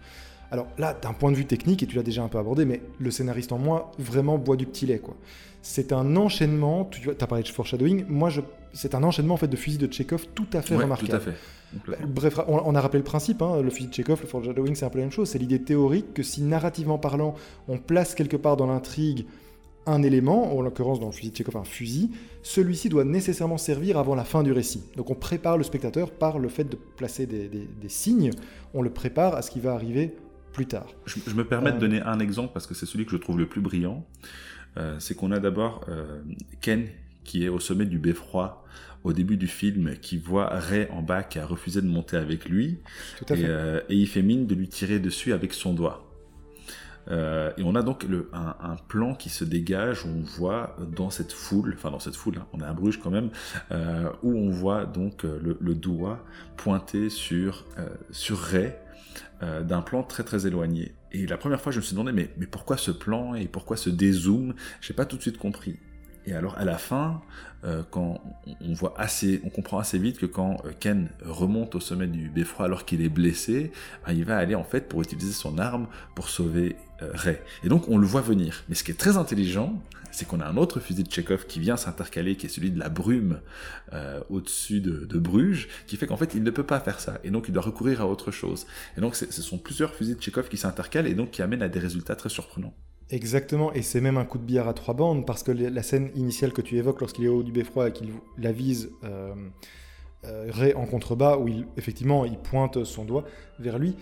Alors là, d'un point de vue technique, et tu l'as déjà un peu abordé, mais le scénariste en moi vraiment boit du petit lait, quoi. C'est un enchaînement, tu as parlé de foreshadowing, moi je, c'est un enchaînement en fait de fusils de Chekhov tout à fait Ouais, remarquable. tout à fait. Complètement. Bref, on, on a rappelé le principe, hein, le fusil de Chekhov, le foreshadowing, c'est un peu la même chose. C'est l'idée théorique que si narrativement parlant, on place quelque part dans l'intrigue un élément, en l'occurrence dans le fusil de Chekhov un fusil, celui-ci doit nécessairement servir avant la fin du récit. Donc on prépare le spectateur par le fait de placer des, des- des signes, on le prépare à ce qui va arriver plus tard. Je, je me permets de Euh, donner un exemple parce que c'est celui que je trouve le plus brillant. Euh, c'est qu'on a d'abord euh, Ken qui est au sommet du beffroi au début du film, qui voit Ray en bas qui a refusé de monter avec lui, Tout à et, fait. euh, et il fait mine de lui tirer dessus avec son doigt. Et on a donc le, un, un plan qui se dégage où on voit dans cette foule, enfin dans cette foule, hein, on est à Bruges quand même, où on voit donc le, le doigt pointé sur, sur Ray euh, d'un plan très très éloigné. Et la première fois, je me suis demandé, mais, mais pourquoi ce plan et pourquoi ce dézoom? J'ai pas tout de suite compris. Et alors à la fin, euh, quand on- voit assez, on comprend assez vite que quand euh, Ken remonte au sommet du beffroi alors qu'il est blessé, ben, il va aller en fait pour utiliser son arme pour sauver Ray. Et donc on le voit venir. Mais ce qui est très intelligent, c'est qu'on a un autre fusil de Chekhov qui vient s'intercaler, qui est celui de la brume euh, au-dessus de, Bruges, qui fait qu'en fait il ne peut pas faire ça. Et donc il doit recourir à autre chose. Et donc ce sont plusieurs fusils de Chekhov qui s'intercalent et donc qui amènent à des résultats très surprenants. Exactement, et c'est même un coup de billard à trois bandes, parce que la scène initiale que tu évoques lorsqu'il est au haut du beffroi et qu'il la vise euh, euh, Ray en contrebas, où il, effectivement il pointe son doigt vers lui,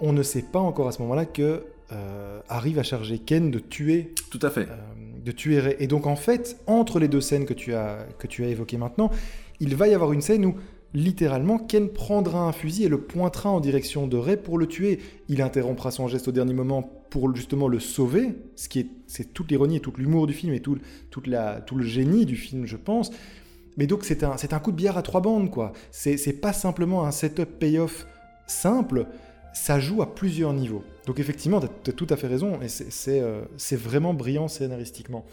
on ne sait pas encore à ce moment-là que euh, arrive à charger Ken de tuer, Tout à fait. euh, de tuer Ray. Et donc en fait, entre les deux scènes que tu as, que tu as évoquées maintenant, il va y avoir une scène où littéralement Ken prendra un fusil et le pointera en direction de Ray pour le tuer. Il interrompra son geste au dernier moment pour justement le sauver, ce qui est c'est toute l'ironie et tout l'humour du film et tout, toute la, tout le génie du film, je pense. Mais donc c'est un, c'est un coup de billard à trois bandes, quoi. C'est c'est pas simplement un setup payoff simple, ça joue à plusieurs niveaux. Donc effectivement, tu as, tout à fait raison, et c'est- euh, vraiment brillant scénaristiquement.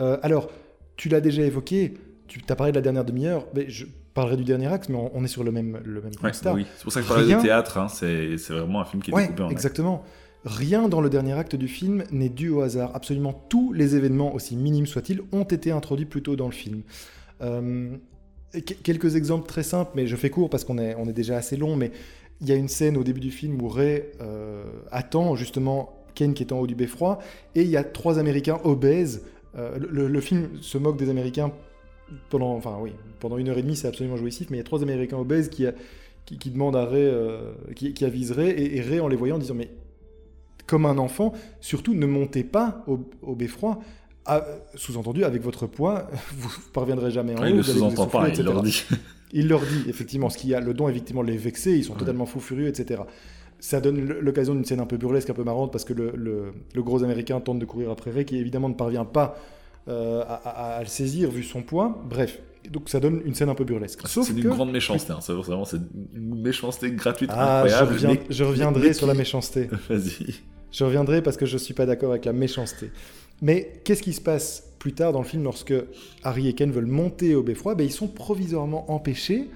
Euh, alors, tu l'as déjà évoqué, tu as parlé de la dernière demi-heure, mais je parlerai du dernier axe, mais on, on est sur le même, le même Ouais, constat. oui. C'est pour ça que je parlais Rien- de théâtre. hein. C'est vraiment un film qui est Ouais, découpé en exactement. Rien dans le dernier acte du film n'est dû au hasard. Absolument tous les événements, aussi minimes soient-ils, ont été introduits plus tôt dans le film. Euh, quelques exemples très simples, mais je fais court parce qu'on est, on est déjà assez long, mais il y a une scène au début du film où Ray euh, attend justement Ken qui est en haut du beffroi, et il y a trois Américains obèses. Euh, le, film se moque des Américains pendant, enfin oui, pendant une heure et demie, c'est absolument jouissif, mais il y a trois Américains obèses qui, qui, qui demandent à Ray, euh, qui, qui avisent Ray, et, et Ray en les voyant en disant mais comme un enfant, surtout ne montez pas au, au beffroi. Ah, Sous-entendu, avec votre poids, vous parviendrez jamais en haut. il vous sous-entend pas, il leur dit. Il leur dit, effectivement, ce qui a le don, effectivement, les vexer, ils sont Ouais. totalement fous furieux, etc. Ça donne l'occasion d'une scène un peu burlesque, un peu marrante, parce que le, le- le gros américain tente de courir après Ray, qui évidemment ne parvient pas euh, à, à- à le saisir vu son poids. Bref, donc ça donne une scène un peu burlesque. Sauf C'est que... d'une grande méchanceté. hein. C'est vraiment une méchanceté gratuite Ah, je, incroyable. reviens- mais- je reviendrai mais sur la méchanceté. Vas-y. Je reviendrai parce que je ne suis pas d'accord avec la méchanceté. Mais qu'est-ce qui se passe plus tard dans le film lorsque Harry et Ken veulent monter au beffroi? Ben, Ils sont provisoirement empêchés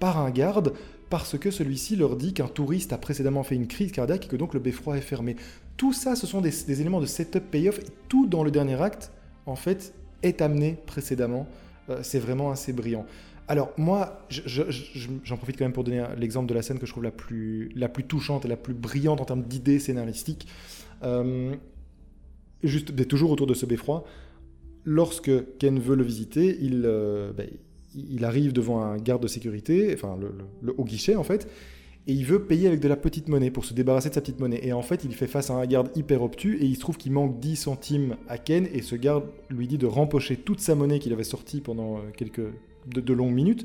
par un garde parce que celui-ci leur dit qu'un touriste a précédemment fait une crise cardiaque et que donc le beffroi est fermé. Tout ça, ce sont des, éléments de setup payoff. Tout dans le dernier acte, en fait, est amené précédemment. Euh, c'est vraiment assez brillant. Alors moi, je- je- je- j'en profite quand même pour donner l'exemple de la scène que je trouve la plus, la plus touchante et la plus brillante en termes d'idées scénaristiques. Euh, juste, mais toujours autour de ce beffroi, lorsque Ken veut le visiter, il, euh, ben, arrive devant un garde de sécurité, enfin le, le- haut guichet en fait, et il veut payer avec de la petite monnaie pour se débarrasser de sa petite monnaie. Et en fait, il fait face à un garde hyper obtus et il se trouve qu'il manque 10 centimes à Ken et ce garde lui dit de rempocher toute sa monnaie qu'il avait sortie pendant euh, quelques de, longues minutes.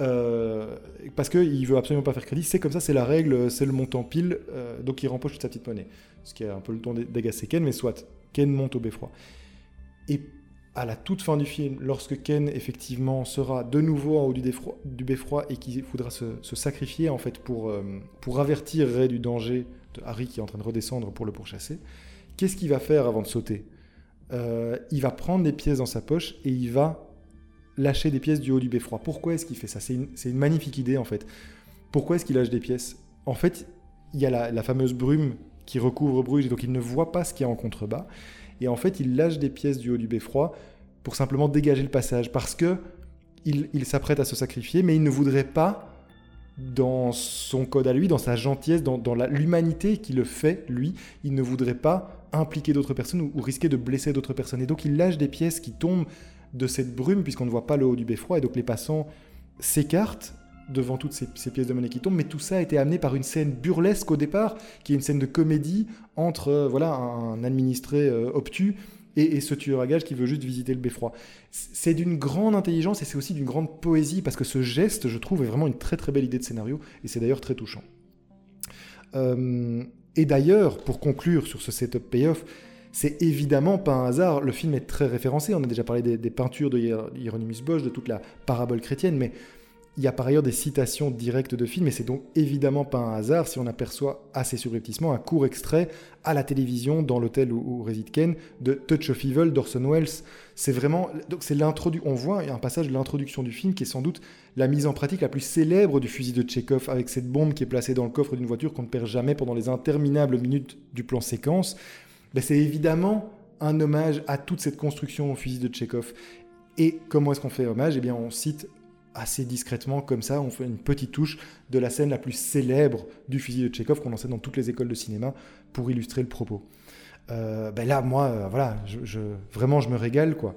euh, parce qu'il veut absolument pas faire crédit, c'est comme ça, c'est la règle, c'est le montant pile, donc il rempoche toute sa petite monnaie. Ce qui a un peu le ton d'agacer Ken, mais soit, Ken monte au beffroi. Et à la toute fin du film, lorsque Ken effectivement sera de nouveau en haut du, du beffroi et qu'il faudra se, sacrifier en fait pour, euh, pour avertir Ray du danger de Harry qui est en train de redescendre pour le pourchasser, qu'est-ce qu'il va faire avant de sauter? Euh, Il va prendre des pièces dans sa poche et il va lâcher des pièces du haut du beffroi. Pourquoi est-ce qu'il fait ça? C'est une, magnifique idée en fait. Pourquoi est-ce qu'il lâche des pièces? En fait, il y a la, fameuse brume qui recouvre Bruges et donc il ne voit pas ce qu'il y a en contrebas. Et en fait, il lâche des pièces du haut du beffroi pour simplement dégager le passage parce que il, s'apprête à se sacrifier, mais il ne voudrait pas, dans son code à lui, dans sa gentillesse, dans, l'humanité qui le fait, lui, il ne voudrait pas impliquer d'autres personnes ou, ou risquer de blesser d'autres personnes. Et donc il lâche des pièces qui tombent de cette brume, puisqu'on ne voit pas le haut du beffroi, et donc les passants s'écartent devant toutes ces, pièces de monnaie qui tombent, mais tout ça a été amené par une scène burlesque au départ, qui est une scène de comédie entre euh, voilà un administré euh, obtus et, ce tueur à gages qui veut juste visiter le beffroi. C'est d'une grande intelligence et c'est aussi d'une grande poésie, parce que ce geste, je trouve, est vraiment une très très belle idée de scénario, et c'est d'ailleurs très touchant. Euh, et d'ailleurs, pour conclure sur ce setup payoff, c'est évidemment pas un hasard. Le film est très référencé. On a déjà parlé des, peintures de Hieronymus Bosch, de toute la parabole chrétienne, mais il y a par ailleurs des citations directes de films, et c'est donc évidemment pas un hasard si on aperçoit assez subrepticement un court extrait à la télévision dans l'hôtel où, réside Ken de Touch of Evil d'Orson Welles. C'est vraiment, donc c'est l'introduction. On voit un passage de l'introduction du film qui est sans doute la mise en pratique la plus célèbre du fusil de Tchekhov, avec cette bombe qui est placée dans le coffre d'une voiture qu'on ne perd jamais pendant les interminables minutes du plan séquence ben c'est évidemment un hommage à toute cette construction au fusil de Tchekhov. Et comment est-ce qu'on fait hommage? Eh bien, on cite assez discrètement, comme ça, on fait une petite touche de la scène la plus célèbre du fusil de Tchekhov qu'on enseigne dans toutes les écoles de cinéma pour illustrer le propos. Euh, ben là, moi, euh, voilà, je, vraiment, je me régale, quoi.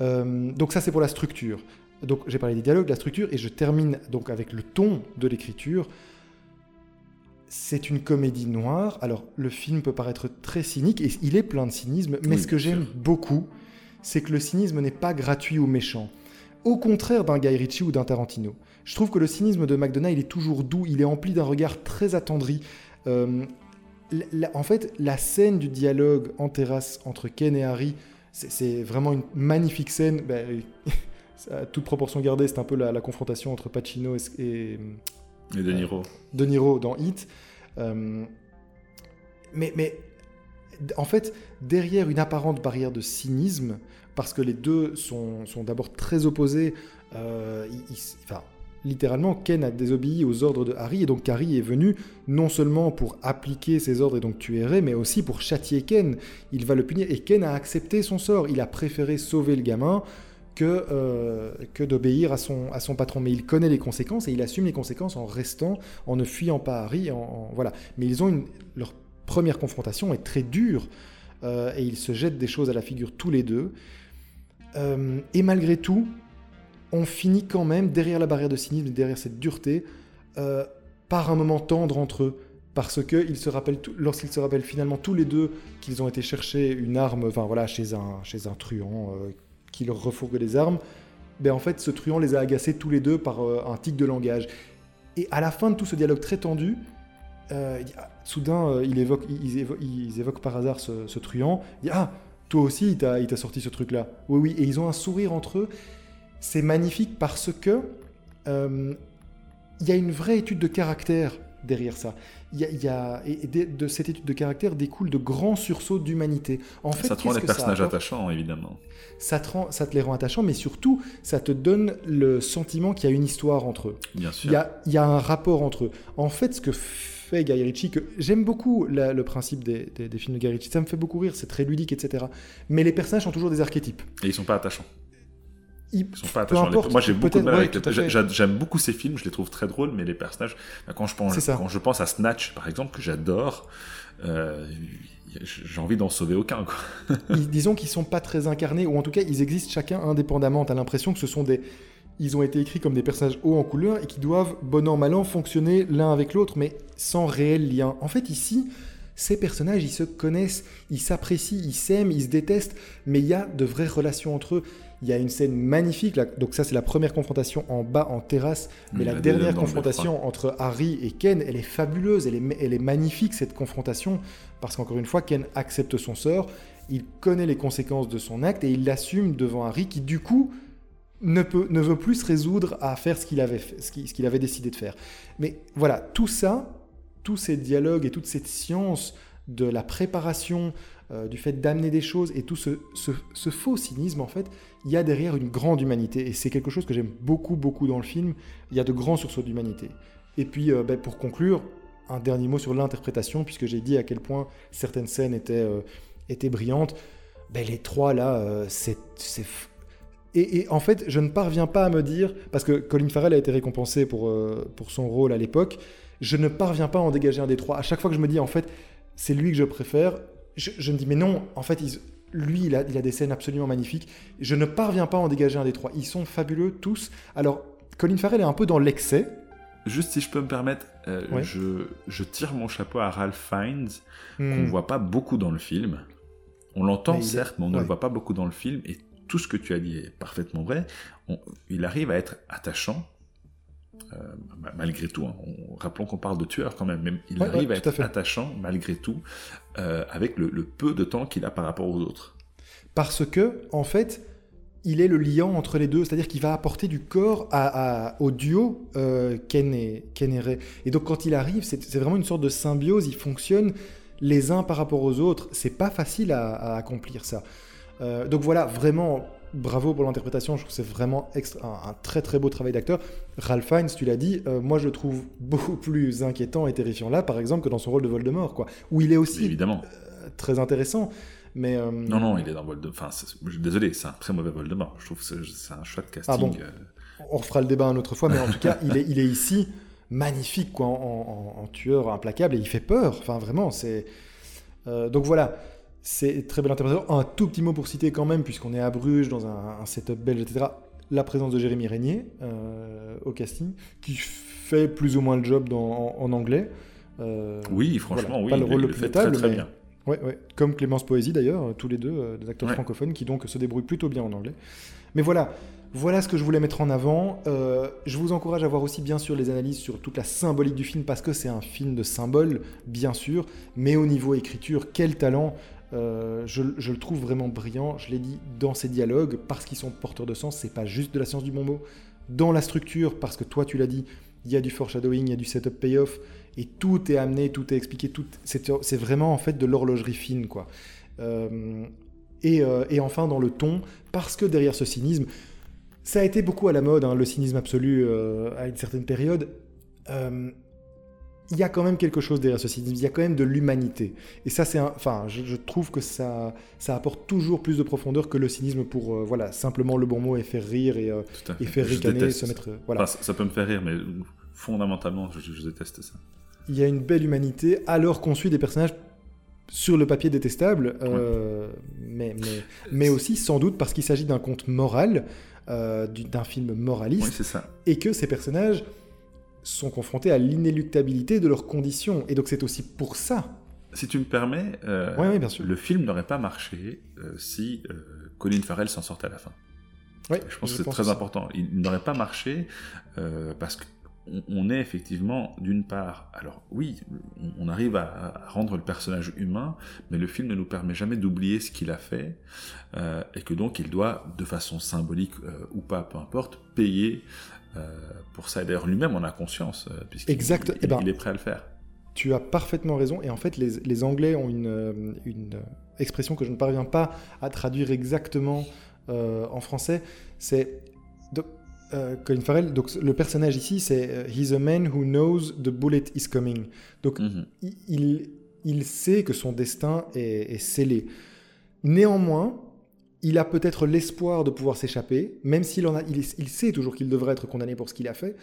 Euh, donc ça, c'est pour la structure. Donc j'ai parlé des dialogues, de la structure, et je termine donc avec le ton de l'écriture c'est une comédie noire. Alors, le film peut paraître très cynique, et il est plein de cynisme, mais ce que j'aime beaucoup, c'est que le cynisme n'est pas gratuit ou méchant. Au contraire d'un Guy Ritchie ou d'un Tarantino. Je trouve que le cynisme de McDonough, il est toujours doux, il est empli d'un regard très attendri. Euh, en fait, la scène du dialogue en terrasse entre Ken et Harry, c'est vraiment une magnifique scène. Ben, à toute proportion gardée, c'est un peu la, confrontation entre Pacino et, et De Niro. de Niro dans Hit. Euh, mais, mais en fait, derrière une apparente barrière de cynisme, parce que les deux sont, sont d'abord très opposés, euh, enfin, littéralement, Ken a désobéi aux ordres de Harry, et donc Harry est venu non seulement pour appliquer ses ordres et donc tuer Ray, mais aussi pour châtier Ken. Il va le punir, et Ken a accepté son sort. Il a préféré sauver le gamin que, euh, que d'obéir à son, à son patron. Mais il connaît les conséquences et il assume les conséquences en restant, en ne fuyant pas Harry. En, voilà. Mais ils ont une, leur première confrontation est très dure euh, et ils se jettent des choses à la figure tous les deux. Euh, et malgré tout, on finit quand même derrière la barrière de cynisme, derrière cette dureté, par un moment tendre entre eux parce que se rappellent lorsqu'ils se rappellent finalement tous les deux qu'ils ont été chercher une arme, enfin voilà, chez un, chez un truand qui leur refourgue des armes, ben en fait, ce truand les a agacés tous les deux par euh, un tic de langage. Et à la fin de tout ce dialogue très tendu, euh, soudain, euh, ils, évoquent, par hasard ce, truand. Il Ah, toi aussi, il t'a sorti ce truc-là. Oui, oui. Et ils ont un sourire entre eux. C'est magnifique parce que il y a une vraie étude de caractère derrière ça. Il y a, et de, cette étude de caractère découle de grands sursauts d'humanité. En fait, ça te rend les personnages attachants, évidemment. Ça te, rend, ça te les rend attachants, mais surtout, ça te donne le sentiment qu'il y a une histoire entre eux. Bien sûr. Il y a, il y a un rapport entre eux. En fait, ce que fait Guy Ritchie, que j'aime beaucoup le principe des, des, films de Guy Ritchie, ça me fait beaucoup rire, c'est très ludique, etc. Mais les personnages sont toujours des archétypes. Et ils sont pas attachants. Ils sont pas attachants. Moi, j'ai beaucoup de mal avec J'aime beaucoup ces films, je les trouve très drôles, mais les personnages, bah, quand je pense, quand je pense à Snatch, par exemple, que j'adore, euh, j'ai envie d'en sauver aucun. Quoi. disons qu'ils sont pas très incarnés, ou en tout cas, ils existent chacun indépendamment. T'as l'impression que ce sont des. Ils ont été écrits comme des personnages hauts en couleur et qui doivent, bon an, mal an, fonctionner l'un avec l'autre, mais sans réel lien. En fait, ici, ces personnages, ils se connaissent, ils s'apprécient, ils s'aiment, ils se détestent, mais il y a de vraies relations entre eux. Il y a une scène magnifique, là, donc ça c'est la première confrontation en bas en terrasse, mais la, dernière confrontation entre Harry et Ken, elle est fabuleuse, elle est, elle est magnifique cette confrontation, parce qu'encore une fois, Ken accepte son sort, il connaît les conséquences de son acte et il l'assume devant Harry qui du coup ne, peut, ne veut plus se résoudre à faire ce qu'il avait, décidé de faire. Mais voilà, tout ça, tous ces dialogues et toute cette science de la préparation, euh, du fait d'amener des choses et tout ce, faux cynisme, en fait, il y a derrière une grande humanité. Et c'est quelque chose que j'aime beaucoup, beaucoup dans le film. Il y a de grands sursauts d'humanité. Et puis, euh, ben, pour conclure, un dernier mot sur l'interprétation, puisque j'ai dit à quel point certaines scènes étaient, euh, brillantes. Ben, les trois, là, c'est... et, et en fait, je ne parviens pas à me dire, parce que Colin Farrell a été récompensé pour, euh, pour son rôle à l'époque, je ne parviens pas à en dégager un des trois. À chaque fois que je me dis, en fait, c'est lui que je préfère, je, je me dis, mais non, en fait, lui, il a, il a des scènes absolument magnifiques. Je ne parviens pas à en dégager un des trois. Ils sont fabuleux tous. Alors, Colin Farrell est un peu dans l'excès. Juste si je peux me permettre, euh, Ouais. je, je tire mon chapeau à Ralph Fiennes, qu'on Hmm. voit pas beaucoup dans le film. On l'entend certes, mais on ne ouais. le voit pas beaucoup dans le film. Et tout ce que tu as dit est parfaitement vrai. On- il arrive à être attachant, euh, ma- malgré tout. hein. On- rappelons qu'on parle de tueur quand même. mais il Ouais, arrive ouais, à être attachant, malgré tout, euh, avec le, le peu de temps qu'il a par rapport aux autres. Parce que, en fait, il est le liant entre les deux, c'est-à-dire qu'il va apporter du corps à, à- au duo euh, Ken, et, Ken et Ray. Et donc, quand il arrive, c'est c'est vraiment une sorte de symbiose, ils fonctionnent les uns par rapport aux autres. C'est pas facile à, à accomplir ça. Euh, donc voilà, vraiment, bravo pour l'interprétation, je trouve que c'est vraiment extra- un, un très très beau travail d'acteur. Ralph Fiennes, tu l'as dit, euh, moi je le trouve beaucoup plus inquiétant et terrifiant là, par exemple, que dans son rôle de Voldemort, quoi, où il est aussi Évidemment. euh, très intéressant. Mais, euh, Non, non, il est dans Voldemort. Enfin, désolé, c'est un très mauvais Voldemort. Je trouve que c'est un choix de casting. Ah bon On refera le débat une autre fois, mais en tout cas, il est, il est ici magnifique, quoi, en, en- en tueur implacable, et il fait peur. Enfin, vraiment, c'est. euh, donc voilà, c'est très belle interprétation. Un tout petit mot pour citer quand même, puisqu'on est à Bruges, dans un, un setup belge, etc. La présence de Jérémy Régnier euh, au casting, qui fait plus ou moins le job dans- en, en anglais. Euh, Oui, franchement, voilà, oui. Pas le rôle le le plus notable, très, très mais- bien. Ouais, ouais. Comme Clémence Poésie d'ailleurs, euh, tous les deux, euh, des acteurs Ouais. francophones qui donc se débrouillent plutôt bien en anglais. Mais voilà, voilà ce que je voulais mettre en avant. Euh, je vous encourage à voir aussi bien sûr les analyses sur toute la symbolique du film parce que c'est un film de symboles, bien sûr, mais au niveau écriture, quel talent Euh, je, le trouve vraiment brillant, je l'ai dit, dans ses dialogues, parce qu'ils sont porteurs de sens, c'est pas juste de la science du bon mot. Dans la structure, parce que toi tu l'as dit, il y a du foreshadowing, il y a du setup payoff, et tout est amené, tout est expliqué, tout, c'est vraiment en fait de l'horlogerie fine, quoi. Euh, et, euh, et enfin dans le ton, parce que derrière ce cynisme, ça a été beaucoup à la mode, hein, le cynisme absolu à une certaine période. Il y a quand même quelque chose derrière ce cynisme, il y a quand même de l'humanité. Et ça, c'est un... Enfin, je, je trouve que ça, ça apporte toujours plus de profondeur que le cynisme pour, euh, voilà, simplement le bon mot et faire rire et, euh, et faire Je ricaner, déteste se ça. mettre... euh, Voilà. Enfin, ça, peut me faire rire, mais fondamentalement, je, je déteste ça. Il y a une belle humanité alors qu'on suit des personnages sur le papier détestables, euh, mais, mais, mais aussi sans doute parce qu'il s'agit d'un conte moral, euh, du- d'un film moraliste, ça. et que ces personnages sont confrontés à l'inéluctabilité de leurs conditions. Et donc c'est aussi pour ça. Si tu me permets, euh, bien sûr. le film n'aurait pas marché euh, si euh, Colin Farrell s'en sortait à la fin. Ouais, Je pense que c'est très important. Il n'aurait pas marché euh, parce qu'on on est effectivement, d'une part, alors oui, on, arrive à, à rendre le personnage humain, mais le film ne nous permet jamais d'oublier ce qu'il a fait et que donc il doit, de façon symbolique ou pas, peu importe, payer pour ça. Et d'ailleurs, lui-même en a conscience, euh, puisqu'il Exact. il- Eh ben, il est prêt à le faire. Tu as parfaitement raison. Et en fait, les, les Anglais ont une, euh, une euh, expression que je ne parviens pas à traduire exactement euh, en français. C'est euh, Colin Farrell. Donc le personnage ici, c'est euh, He's a man who knows the bullet is coming. Donc Mhm. il- il, il sait que son destin est, est scellé. Néanmoins, il a peut-être l'espoir de pouvoir s'échapper, même s'il en a, il, sait toujours qu'il devrait être condamné pour ce qu'il a fait.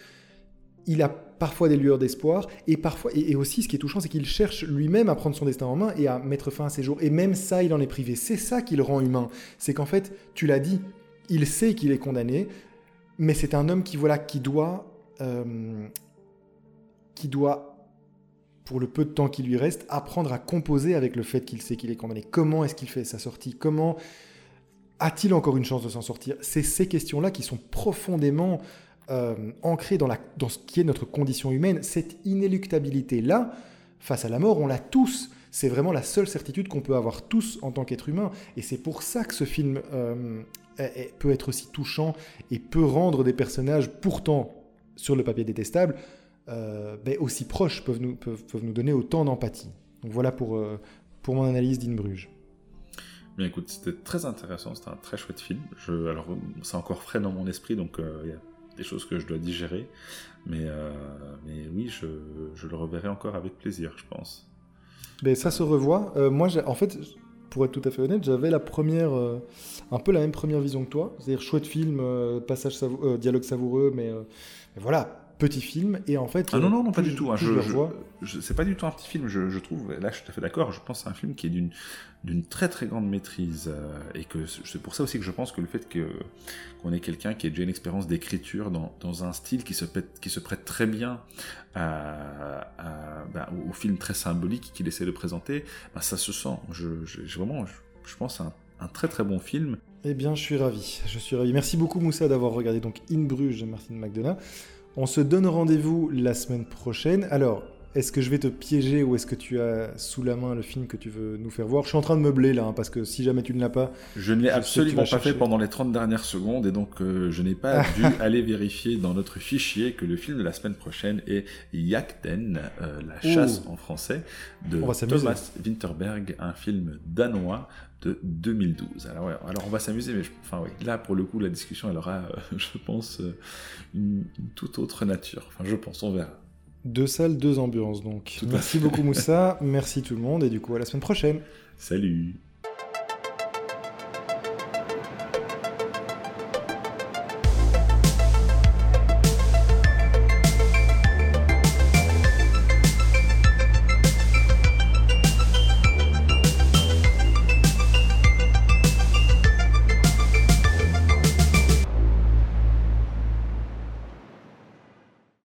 Il a parfois des lueurs d'espoir, et parfois, et, et aussi, ce qui est touchant, c'est qu'il cherche lui-même à prendre son destin en main et à mettre fin à ses jours. Et même ça, il en est privé. C'est ça qui le rend humain. C'est qu'en fait, tu l'as dit, il sait qu'il est condamné, mais c'est un homme qui voilà, qui doit, euh, qui doit pour le peu de temps qui lui reste, apprendre à composer avec le fait qu'il sait qu'il est condamné. Comment est-ce qu'il fait sa sortie? Comment a-t-il encore une chance de s'en sortir? C'est ces questions-là qui sont profondément euh, ancrées dans, ce qui est notre condition humaine. Cette inéluctabilité-là, face à la mort, on l'a tous. C'est vraiment la seule certitude qu'on peut avoir tous en tant qu'être humain. Et c'est pour ça que ce film euh, peut être aussi touchant et peut rendre des personnages pourtant sur le papier détestable euh, ben, aussi proches, peuvent nous, peuvent, nous donner autant d'empathie. Donc voilà pour, pour mon analyse d'In Bruges. Bien écoute, c'était très intéressant, c'était un très chouette film. Je, alors c'est encore frais dans mon esprit, donc il y a des choses que je dois digérer. Mais, mais oui, je, je, le reverrai encore avec plaisir, je pense. Mais ça se revoit. moi, en fait, pour être tout à fait honnête, j'avais la première, euh, un peu la même première vision que toi. C'est-à-dire chouette film, euh, passage euh, dialogue savoureux, mais, mais, voilà, petit film. Et en fait, ah non non non pas du tout. Hein, je, je, c'est pas du tout un petit film. Je, trouve. Là, je suis tout à fait d'accord. Je pense que c'est un film qui est d'une d'une très très grande maîtrise et que c'est pour ça aussi que je pense que le fait que qu'on ait quelqu'un qui ait déjà une expérience d'écriture dans, dans, un style qui se prête, qui se prête très bien à, ben, au film très symbolique qu'il essaie de présenter, ben, ça se sent. Je, vraiment, je, pense un, un très très bon film. Eh bien, je suis ravi. Je suis ravi. Merci beaucoup Moussa d'avoir regardé donc In Bruges de Martin McDonough. On se donne rendez-vous la semaine prochaine. Alors, est-ce que je vais te piéger ou est-ce que tu as sous la main le film que tu veux nous faire voir? Je suis en train de meubler là, hein, parce que si jamais tu ne l'as pas. Je ne l'ai absolument pas fait pendant les 30 dernières secondes et donc euh, je n'ai pas dû aller vérifier dans notre fichier que le film de la semaine prochaine est Yakten, euh, La chasse en français, de Thomas Winterberg, un film danois de 2012. Alors, alors on va s'amuser, mais enfin, oui, là pour le coup la discussion elle aura, euh, je pense, une, une toute autre nature. Enfin, je pense, on verra. Deux salles, deux ambiances donc. Merci beaucoup Moussa, merci tout le monde et du coup à la semaine prochaine. Salut